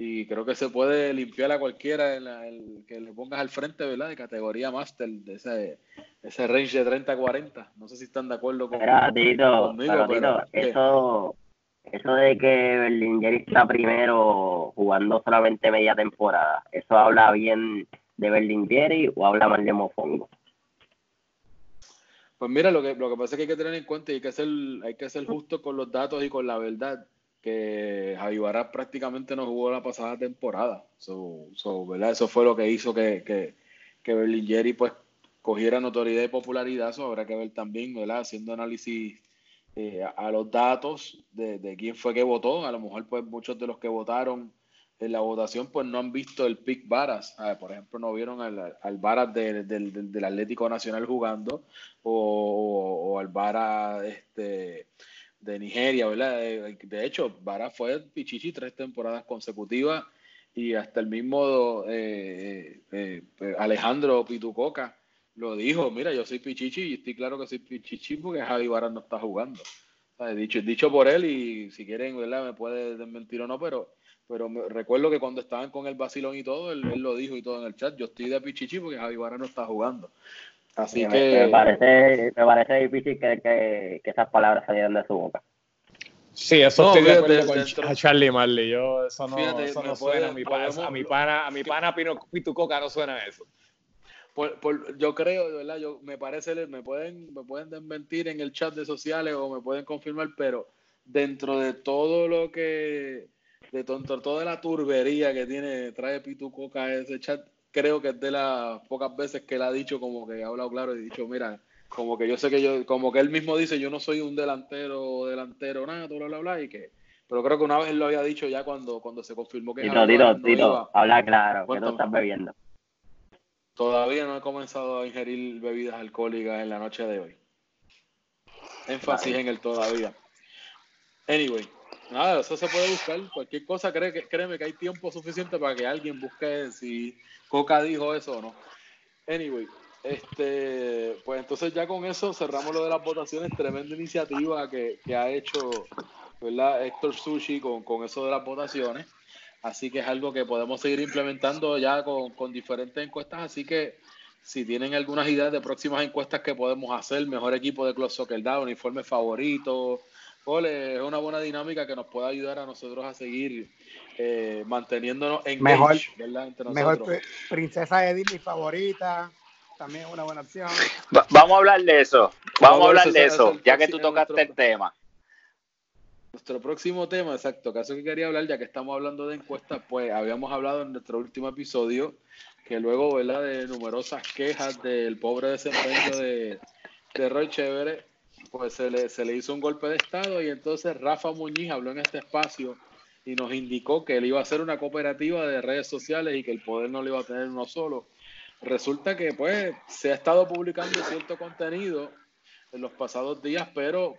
S1: y creo que se puede limpiar a cualquiera el, que le pongas al frente, ¿verdad? De categoría Master, de ese, ese range de 30-40. No sé si están de acuerdo con,
S5: conmigo. Pero, eso, eso de que Berlinger está primero jugando solamente media temporada, ¿eso habla bien de Berlingeri o habla mal de Mofongo?
S1: Pues mira, lo que, lo que pasa es que hay que tener en cuenta y hay que ser, hay que ser justo con los datos y con la verdad que Javi prácticamente no jugó la pasada temporada. ¿verdad? Eso fue lo que hizo que, que, que Berlingeri pues cogiera notoriedad y popularidad. Eso habrá que ver también, ¿verdad? Haciendo análisis eh, a, los datos de, quién fue que votó. A lo mejor pues muchos de los que votaron en la votación pues no han visto el pick Varas. por ejemplo, no vieron al, al Varas del Atlético Nacional jugando o, al Varas este, de Nigeria, ¿verdad? De, hecho, Varas fue Pichichi tres temporadas consecutivas y hasta el mismo eh, eh, eh, Alejandro Pitucoca lo dijo, mira, yo soy Pichichi y estoy claro que soy Pichichi porque Javi Varas no está jugando. Dicho, dicho por él y si quieren, ¿verdad? Me puede desmentir o no, pero pero recuerdo que cuando estaban con el vacilón y todo, él, lo dijo y todo en el chat, yo estoy de Pichichi porque Javi Barra no está jugando. Así que...
S5: Me parece, me parece difícil que, que, que, esas palabras salieran de su boca.
S3: Sí, eso estoy de acuerdo con a Charlie Marley. Yo, eso no, eso no suena a mi, pana, a mi pana, a mi pana Pino Pitucoca no suena eso.
S1: Por, por, yo creo, ¿verdad? Yo, me parece, me pueden, me pueden desmentir en el chat de sociales o me pueden confirmar, pero dentro de todo lo que de tonto, toda la turbería que tiene, trae Pitu Coca ese chat, creo que es de las pocas veces que él ha dicho, como que ha hablado claro y dicho, mira, como que yo sé que yo, como que él mismo dice, yo no soy un delantero, delantero, nada, bla, bla, bla, y que, pero creo que una vez él lo había dicho ya cuando, cuando se confirmó que
S5: Tito, Tito, Tito, habla claro, que no estás bebiendo.
S1: Todavía no he comenzado a ingerir bebidas alcohólicas en la noche de hoy. Énfasis en el todavía. Anyway, Nada, eso se puede buscar. Cualquier cosa, créeme que hay tiempo suficiente para que alguien busque si Coca dijo eso o no. Anyway, este, pues entonces ya con eso cerramos lo de las votaciones. Tremenda iniciativa que, ha hecho ¿verdad? Héctor Sushi con, con, eso de las votaciones. Así que es algo que podemos seguir implementando ya con, con diferentes encuestas. Así que si tienen algunas ideas de próximas encuestas que podemos hacer, mejor equipo de Club Soccer Down, uniforme favorito, es una buena dinámica que nos puede ayudar a nosotros a seguir eh, manteniéndonos en
S4: mejor, Mejor princesa de Disney favorita, también es una buena opción.
S2: vamos a hablar de eso, vamos, a hablar de eso, ya que tú tocaste el tema.
S1: Nuestro próximo tema, exacto, caso que quería hablar, ya que estamos hablando de encuestas, pues habíamos hablado en nuestro último episodio que luego, ¿verdad? De numerosas quejas del pobre desempeño de, de Roy Chévere, pues se le, se le hizo un golpe de Estado y entonces Rafa Muñiz habló en este espacio y nos indicó que él iba a hacer una cooperativa de redes sociales y que el poder no lo iba a tener uno solo. Resulta que pues se ha estado publicando cierto contenido en los pasados días, pero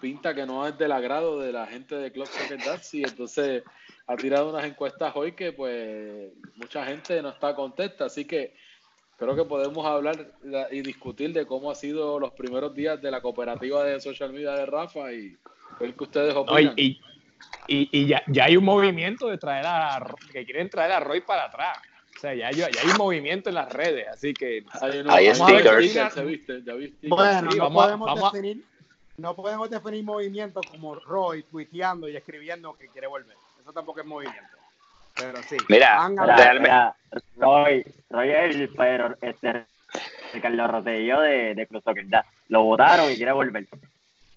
S1: pinta que no es del agrado de la gente de Club Soccer y entonces ha tirado unas encuestas hoy que pues mucha gente no está contenta, así que creo que podemos hablar y discutir de cómo ha sido los primeros días de la cooperativa de social media de Rafa y ver que ustedes opinan.
S3: y, y, ya, ya, hay un movimiento de traer a que quieren traer a Roy para atrás. O sea, ya, ya hay un movimiento en las redes, así que
S2: hay stickers.
S4: Bueno, no, podemos definir, no podemos definir movimiento como Roy tuiteando y escribiendo que quiere volver. Eso tampoco es movimiento. Pero sí.
S2: Mira, realmente.
S5: Roy, Roy el pero este, Ricardo Rotello de, de Cruz Lo votaron y quiere volver.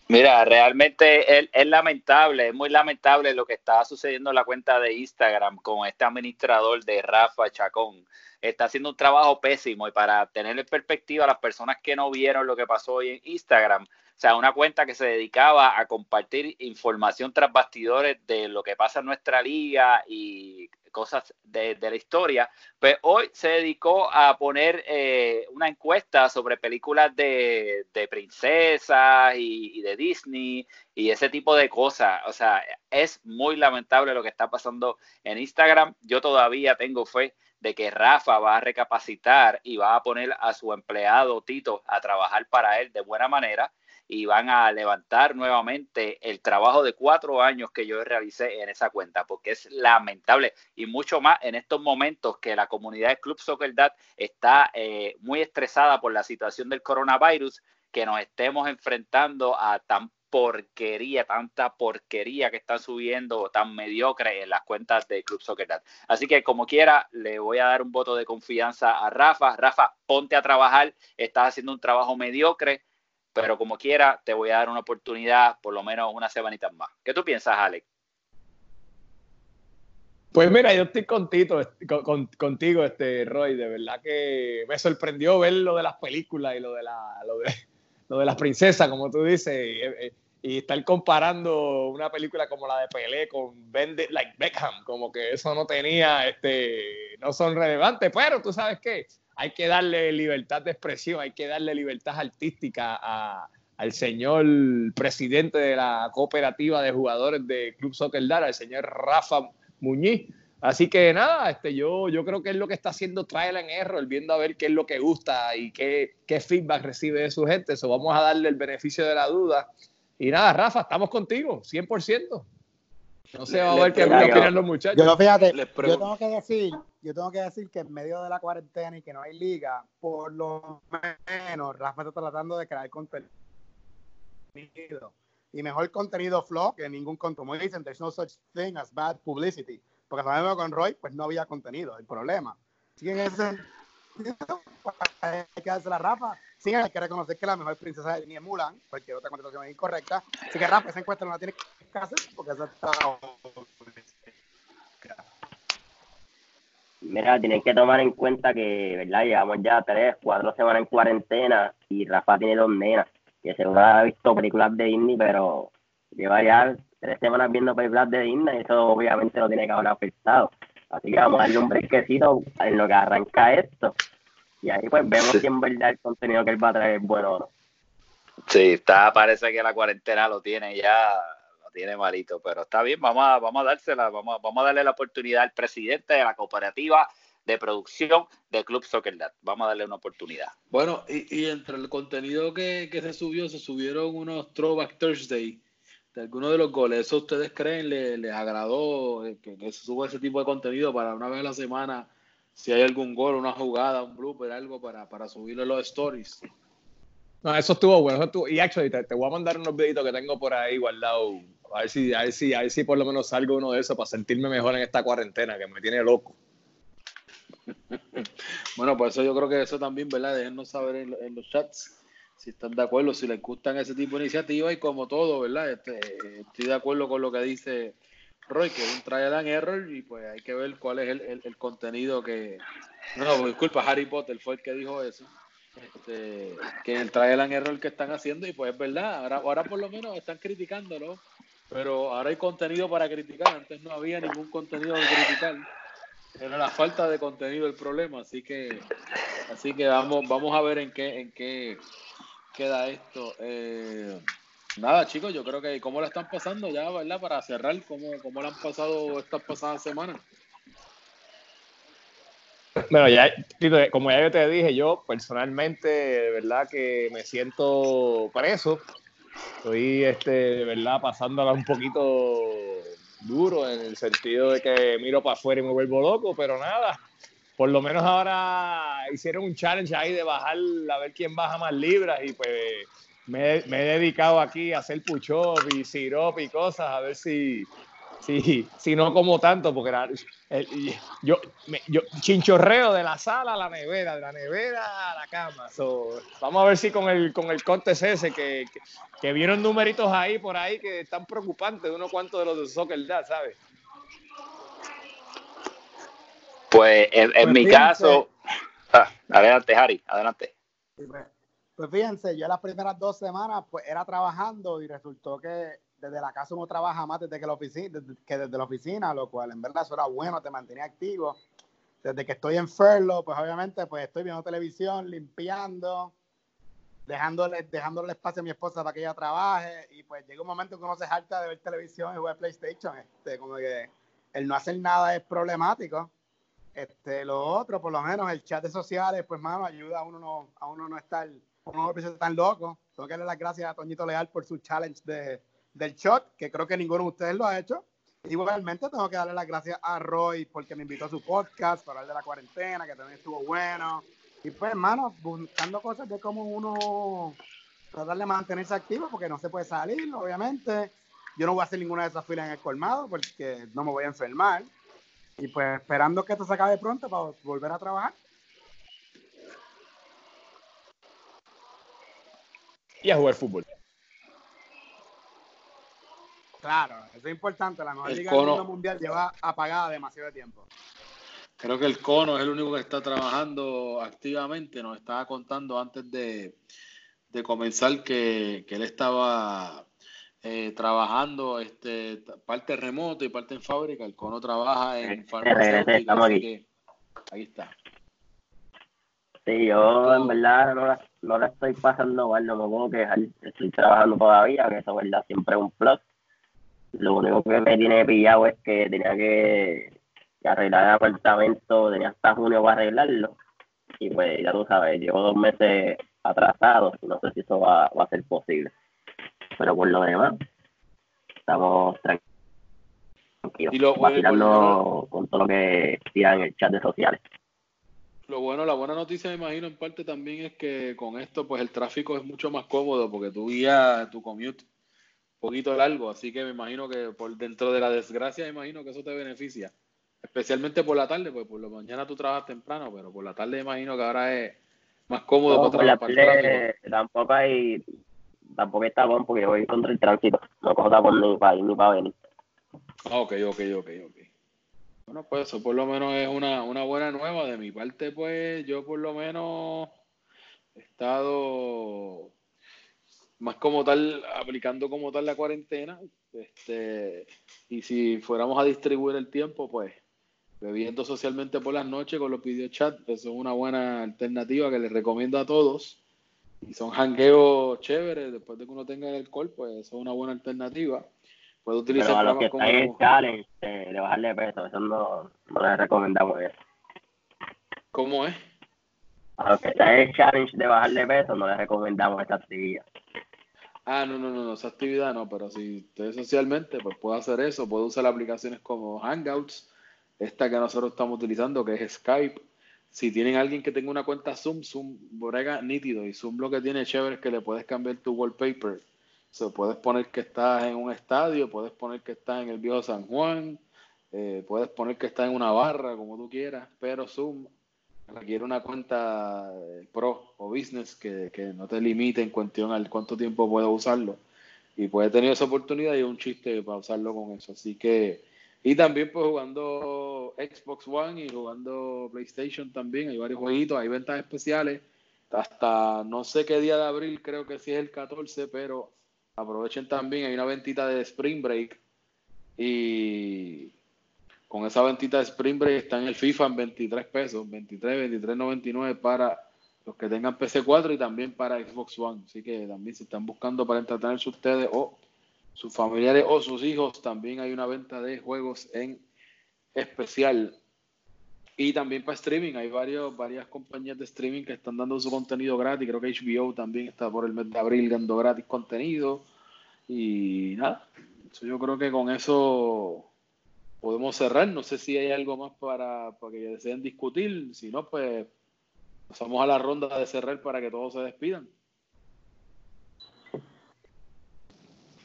S2: Mira, realmente es, es, lamentable, es muy lamentable lo que está sucediendo en la cuenta de Instagram con este administrador de Rafa Chacón. Está haciendo un trabajo pésimo y para tener en perspectiva a las personas que no vieron lo que pasó hoy en Instagram, o sea, una cuenta que se dedicaba a compartir información tras bastidores de lo que pasa en nuestra liga y cosas de, la historia, pues hoy se dedicó a poner eh, una encuesta sobre películas de, princesas y, de Disney y ese tipo de cosas. O sea, es muy lamentable lo que está pasando en Instagram. Yo todavía tengo fe de que Rafa va a recapacitar y va a poner a su empleado Tito a trabajar para él de buena manera y van a levantar nuevamente el trabajo de cuatro años que yo realicé en esa cuenta, porque es lamentable y mucho más en estos momentos que la comunidad de Club Soccer Dad está eh, muy estresada por la situación del coronavirus, que nos estemos enfrentando a tan porquería, tanta porquería que están subiendo, tan mediocre en las cuentas de Club Soccer Dad. Así que como quiera, le voy a dar un voto de confianza a Rafa. Rafa, ponte a trabajar, estás haciendo un trabajo mediocre, pero como quiera, te voy a dar una oportunidad, por lo menos una semanita más. ¿Qué tú piensas, Alex?
S3: Pues mira, yo estoy contigo, contigo, este Roy, de verdad que me sorprendió ver lo de las películas y lo de la, lo de, las princesas, como tú dices. Eh, eh, y estar comparando una película como la de Pelé con Bend Like Beckham, como que eso no tenía, este, no son relevantes, pero tú sabes qué, hay que darle libertad de expresión, hay que darle libertad artística al señor presidente de la cooperativa de jugadores de Club Soccer Dar, al señor Rafa Muñiz. Así que nada, este, yo, yo creo que es lo que está haciendo trial and error, viendo a ver qué es lo que gusta y qué, qué feedback recibe de su gente. Eso vamos a darle el beneficio de la duda y nada, Rafa, estamos contigo, 100%. No sé, va a ver qué opinan los muchachos.
S4: Yo, fíjate, yo tengo que decir, yo tengo que decir que en medio de la cuarentena y que no hay liga, por lo menos Rafa está tratando de crear contenido. Y mejor contenido flow que ningún contenido. Como dicen, there's no such thing as bad publicity. Porque sabemos con Roy, pues no había contenido, el problema. Así en ese hay que darse la Rafa Sí, hay que reconocer que la mejor princesa de línea es Mulan, porque otra contestación es incorrecta. Así que Rafa, esa encuesta no la tiene que hacer porque esa está.
S5: Mira, tienen que tomar en cuenta que, ¿verdad? Llevamos ya tres, cuatro semanas en cuarentena y Rafa tiene dos nenas, que seguro ha visto películas de Disney, pero lleva ya tres semanas viendo películas de Disney y eso obviamente lo tiene que haber afectado. Así que vamos a darle un brequecito en lo que arranca esto. Y ahí pues vemos si en verdad el contenido que él va a traer es bueno o no.
S2: Sí, está, parece que la cuarentena lo tiene ya, tiene malito, pero está bien, vamos a, vamos a dársela, vamos, vamos a darle la oportunidad al presidente de la cooperativa de producción de Club Soccer Vamos a darle una oportunidad.
S1: Bueno, y, entre el contenido que, se subió, se subieron unos Throwback Thursday de algunos de los goles. ¿Eso ustedes creen les, agradó que, que, se suba ese tipo de contenido para una vez a la semana si hay algún gol, una jugada, un blooper, algo para, para subirle los stories.
S3: No, eso estuvo bueno. Eso estuvo, y actually, te, voy a mandar unos videitos que tengo por ahí guardado. A ver, si, a, ver si, a ver si por lo menos salgo uno de esos para sentirme mejor en esta cuarentena que me tiene loco.
S1: bueno, pues eso yo creo que eso también, ¿verdad? Déjennos saber en, los chats si están de acuerdo, si les gustan ese tipo de iniciativas y como todo, ¿verdad? Este, estoy de acuerdo con lo que dice Roy, que es un trial and error y pues hay que ver cuál es el, contenido que... No, disculpa, Harry Potter fue el que dijo eso. Este, que el trial and error que están haciendo y pues es verdad, ahora, ahora por lo menos están criticándolo, pero ahora hay contenido para criticar, antes no había ningún contenido de criticar. Era la falta de contenido el problema, así que así que vamos vamos a ver en qué en qué queda esto. Eh, nada, chicos, yo creo que cómo la están pasando ya, ¿verdad? Para cerrar, ¿cómo, cómo la han pasado estas pasadas semanas?
S3: Bueno, ya, como ya yo te dije, yo personalmente, de verdad que me siento preso. Estoy, este, de verdad, pasándola un poquito duro en el sentido de que miro para afuera y me vuelvo loco, pero nada. Por lo menos ahora hicieron un challenge ahí de bajar, a ver quién baja más libras y pues me, he dedicado aquí a hacer push-up y sirop y cosas, a ver si, si, si no como tanto, porque yo, yo chinchorreo de la sala a la nevera, de la nevera a la cama. vamos a ver si con el, con el ese, que, que, vieron numeritos ahí por ahí que están preocupantes de uno cuanto de los de soccer ya, ¿sabes?
S2: Pues en, pues mi caso, ah, adelante, Harry, adelante.
S4: Pues, pues fíjense, yo las primeras dos semanas pues era trabajando y resultó que desde la casa uno trabaja más desde que, la oficina, que desde la oficina, lo cual en verdad eso era bueno, te mantenía activo. Desde que estoy en Ferlo, pues obviamente pues estoy viendo televisión, limpiando, dejándole, dejándole espacio a mi esposa para que ella trabaje y pues llega un momento que uno se harta de ver televisión y jugar PlayStation, este, como que el no hacer nada es problemático. Este, lo otro, por lo menos el chat de sociales, pues mano, ayuda a uno no, a uno no estar no me tan loco. Tengo que darle las gracias a Toñito Leal por su challenge de, del shot, que creo que ninguno de ustedes lo ha hecho. Igualmente tengo que darle las gracias a Roy porque me invitó a su podcast para hablar de la cuarentena, que también estuvo bueno. Y pues, hermano, buscando cosas de cómo uno tratar de mantenerse activo, porque no se puede salir, obviamente. Yo no voy a hacer ninguna de esas filas en el colmado porque no me voy a enfermar. Y pues esperando que esto se acabe pronto para volver a trabajar.
S3: y a jugar fútbol.
S4: Claro, eso es importante. La mejor liga del mundo mundial lleva apagada demasiado tiempo.
S1: Creo que el cono es el único que está trabajando activamente. Nos estaba contando antes de, comenzar que, él estaba eh, trabajando este, parte remoto y parte en fábrica. El cono trabaja en
S5: farmacéutica, así
S1: ahí está.
S5: Sí, yo en verdad no la, no la estoy pasando mal, no me puedo quejar. Estoy trabajando todavía, que eso verdad siempre es un plus. Lo único que me tiene pillado es que tenía que, arreglar el apartamento, tenía hasta junio para arreglarlo. Y pues ya tú sabes, llevo dos meses atrasado y no sé si eso va, va a ser posible. Pero por lo demás, estamos tranquilos. Y lo, vacilando con todo lo que tiran en el chat de sociales.
S1: Lo bueno, la buena noticia, me imagino, en parte también es que con esto, pues el tráfico es mucho más cómodo porque tú guías tu commute poquito largo, así que me imagino que por dentro de la desgracia, me imagino que eso te beneficia, especialmente por la tarde, pues por la mañana tú trabajas temprano, pero por la tarde me imagino que ahora es más cómodo
S5: para trabajar. Tampoco hay tampoco está bueno porque voy contra el tránsito. No cojo tapón ni para ir ni para venir.
S1: Ah, ok, ok, ok, ok. Bueno, pues eso por lo menos es una, una buena nueva. De mi parte, pues yo por lo menos he estado más como tal, aplicando como tal la cuarentena. Este, y si fuéramos a distribuir el tiempo, pues bebiendo socialmente por las noches con los videochats, eso es una buena alternativa que les recomiendo a todos y son jangueos chéveres después de que uno tenga el alcohol, pues eso es una buena alternativa. Puede utilizar
S5: Pero a los que como... en challenge eh, de bajarle peso, eso no, no les recomendamos eso.
S1: ¿Cómo es?
S5: A los que están en challenge de bajarle peso, no les recomendamos esta actividad.
S1: Ah, no, no, no, esa actividad no, pero si usted socialmente, pues puede hacer eso, puede usar aplicaciones como Hangouts, esta que nosotros estamos utilizando, que es Skype, si tienen alguien que tenga una cuenta Zoom, Zoom brega nítido y Zoom lo que tiene chévere es que le puedes cambiar tu wallpaper. O puedes poner que estás en un estadio, puedes poner que estás en el viejo San Juan, eh, puedes poner que estás en una barra, como tú quieras, pero Zoom requiere una cuenta eh, pro o business que, que no te limite en cuestión al cuánto tiempo puedes usarlo. Y puedes tener esa oportunidad y un chiste para usarlo con eso. Así que y también pues jugando Xbox One y jugando PlayStation también, hay varios jueguitos, hay ventas especiales. Hasta no sé qué día de abril, creo que sí es el 14, pero aprovechen también, hay una ventita de Spring Break y con esa ventita de Spring Break está en el FIFA en 23 pesos, 23, 23.99 para los que tengan PC4 y también para Xbox One. Así que también si están buscando para entretenerse ustedes o sus familiares o sus hijos, también hay una venta de juegos en especial. Y también para streaming, hay varios, varias compañías de streaming que están dando su contenido gratis. Creo que HBO también está por el mes de abril dando gratis contenido. Y nada, yo creo que con eso podemos cerrar. No sé si hay algo más para, para que deseen discutir. Si no, pues pasamos a la ronda de cerrar para que todos se despidan.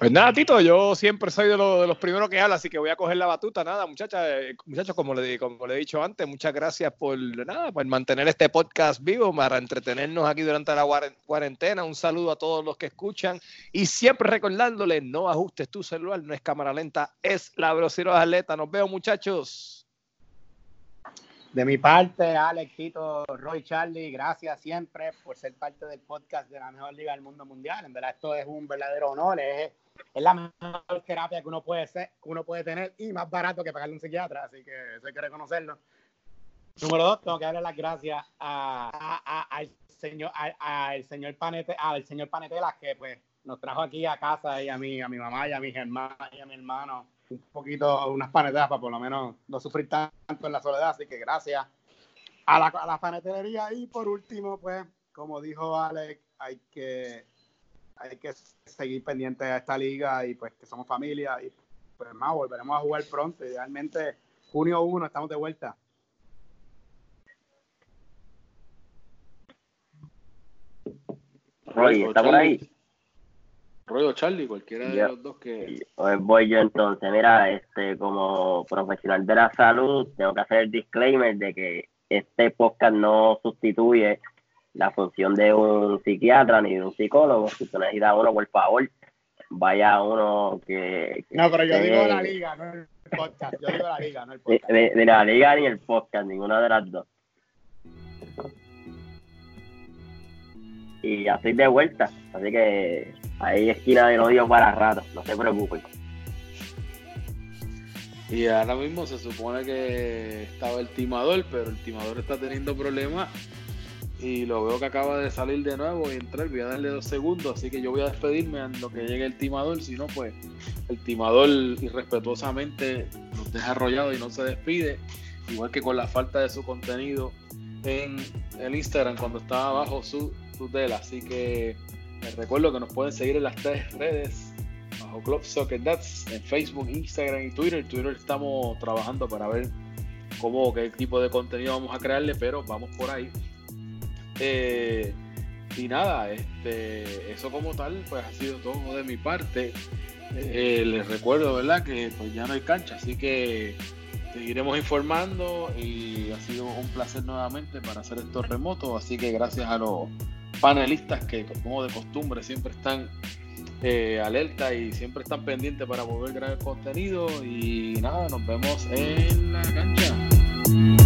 S3: Pues nada, Tito, yo siempre soy de, los primeros que habla, así que voy a coger la batuta. Nada, muchachos, eh, muchachos, como le, como le he dicho antes, muchas gracias por nada, por mantener este podcast vivo, para entretenernos aquí durante la cuarentena. Un saludo a todos los que escuchan y siempre recordándole, no ajustes tu celular, no es cámara lenta, es la velocidad atleta. Nos vemos, muchachos.
S4: De mi parte, Alex, Tito, Roy, Charlie, gracias siempre por ser parte del podcast de la mejor liga del mundo mundial. En verdad, esto es un verdadero honor. Es, la mejor terapia que uno puede ser, que uno puede tener y más barato que pagarle un psiquiatra, así que eso hay que reconocerlo. Número dos, tengo que darle las gracias al señor, al señor Panete, al señor Panetelas que pues nos trajo aquí a casa y a mí, a mi mamá y a mis hermanos y a mi hermano un poquito, unas panetelas para por lo menos no sufrir tanto en la soledad, así que gracias a la, a la panetería y por último, pues, como dijo Alex, hay que hay que seguir pendiente a esta liga y pues que somos familia y pues más volveremos a jugar pronto. Idealmente junio 1 estamos de vuelta.
S5: Roy, ¿está ahí?
S1: Roy o Charlie, cualquiera de los dos que... Pues
S5: voy yo entonces, mira, este como profesional de la salud, tengo que hacer el disclaimer de que este podcast no sustituye la función de un psiquiatra ni de un psicólogo. Si usted necesita uno, por favor, vaya a uno que.
S4: no, pero yo digo la liga, no el podcast. Yo digo la liga, no el podcast.
S5: De, la liga ni el podcast, ninguna de las dos. Y ya estoy de vuelta, así que Ahí esquina de odio para rato, no se preocupen.
S1: Y ahora mismo se supone que estaba el timador, pero el timador está teniendo problemas y lo veo que acaba de salir de nuevo y entrar. Voy a darle dos segundos, así que yo voy a despedirme a lo que llegue el timador. Si no, pues el timador irrespetuosamente nos deja arrollado y no se despide. Igual que con la falta de su contenido en el Instagram cuando estaba abajo su tutela. Así que les recuerdo que nos pueden seguir en las tres redes bajo Club Soccer Dats en Facebook, Instagram y Twitter. Twitter estamos trabajando para ver cómo, qué tipo de contenido vamos a crearle, pero vamos por ahí. Eh, y nada, este, eso como tal, pues ha sido todo de mi parte. Eh, les recuerdo, ¿verdad? Que pues ya no hay cancha, así que seguiremos informando y ha sido un placer nuevamente para hacer estos remotos, así que gracias a los panelistas que como de costumbre siempre están eh, alerta y siempre están pendientes para a grabar contenido y nada, nos vemos en la cancha.